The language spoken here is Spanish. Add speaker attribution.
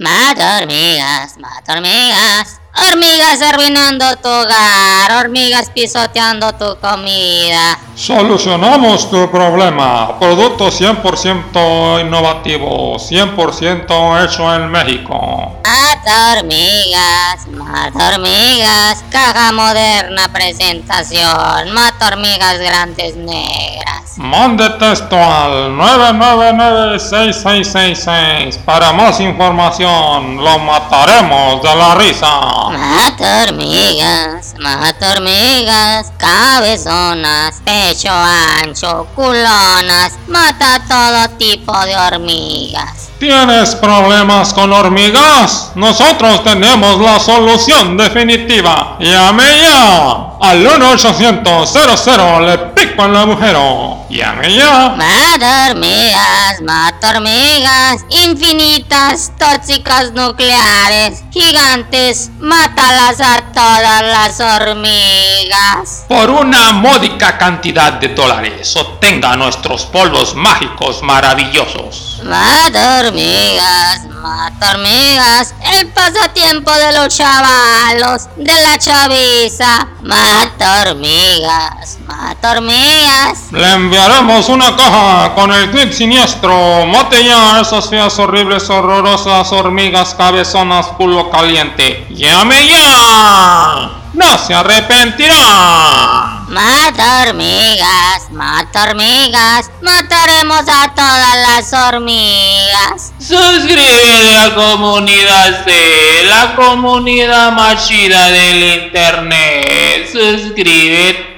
Speaker 1: Mata hormigas, mata hormigas. Hormigas arruinando tu hogar, hormigas pisoteando tu comida.
Speaker 2: Solucionamos tu problema. Producto 100% innovativo, 100% hecho en México.
Speaker 1: Mata hormigas, mata hormigas. Caja moderna presentación, mata hormigas grandes negras.
Speaker 2: Mande texto al 9996666. Para más información, lo mataremos de la risa.
Speaker 1: Mata hormigas, mata hormigas, cabezonas, pecho ancho, culonas, mata todo tipo de hormigas.
Speaker 2: ¿Tienes problemas con hormigas? Nosotros tenemos la solución definitiva. Llame ya al 1-800-00 le pico el agujero. Llame ya.
Speaker 1: Mata hormigas, mata hormigas, infinitas, tóxicas nucleares, gigantes, mátalas a todas las hormigas.
Speaker 3: Por una módica cantidad de dólares, obtenga nuestros polvos mágicos maravillosos.
Speaker 1: Mata hormigas, mata hormigas, el pasatiempo de los chavalos, de la chaviza. Mata hormigas, mata hormigas.
Speaker 2: Le enviaremos una caja con el clic siniestro. Mate ya a esas feas, horribles, horrorosas hormigas cabezonas culo caliente. ¡Llame ya! ¡No se arrepentirá!
Speaker 1: Mata hormigas, mata hormigas, mataremos a todas las hormigas.
Speaker 4: Suscríbete a la comunidad C, la comunidad más chida del internet. Suscríbete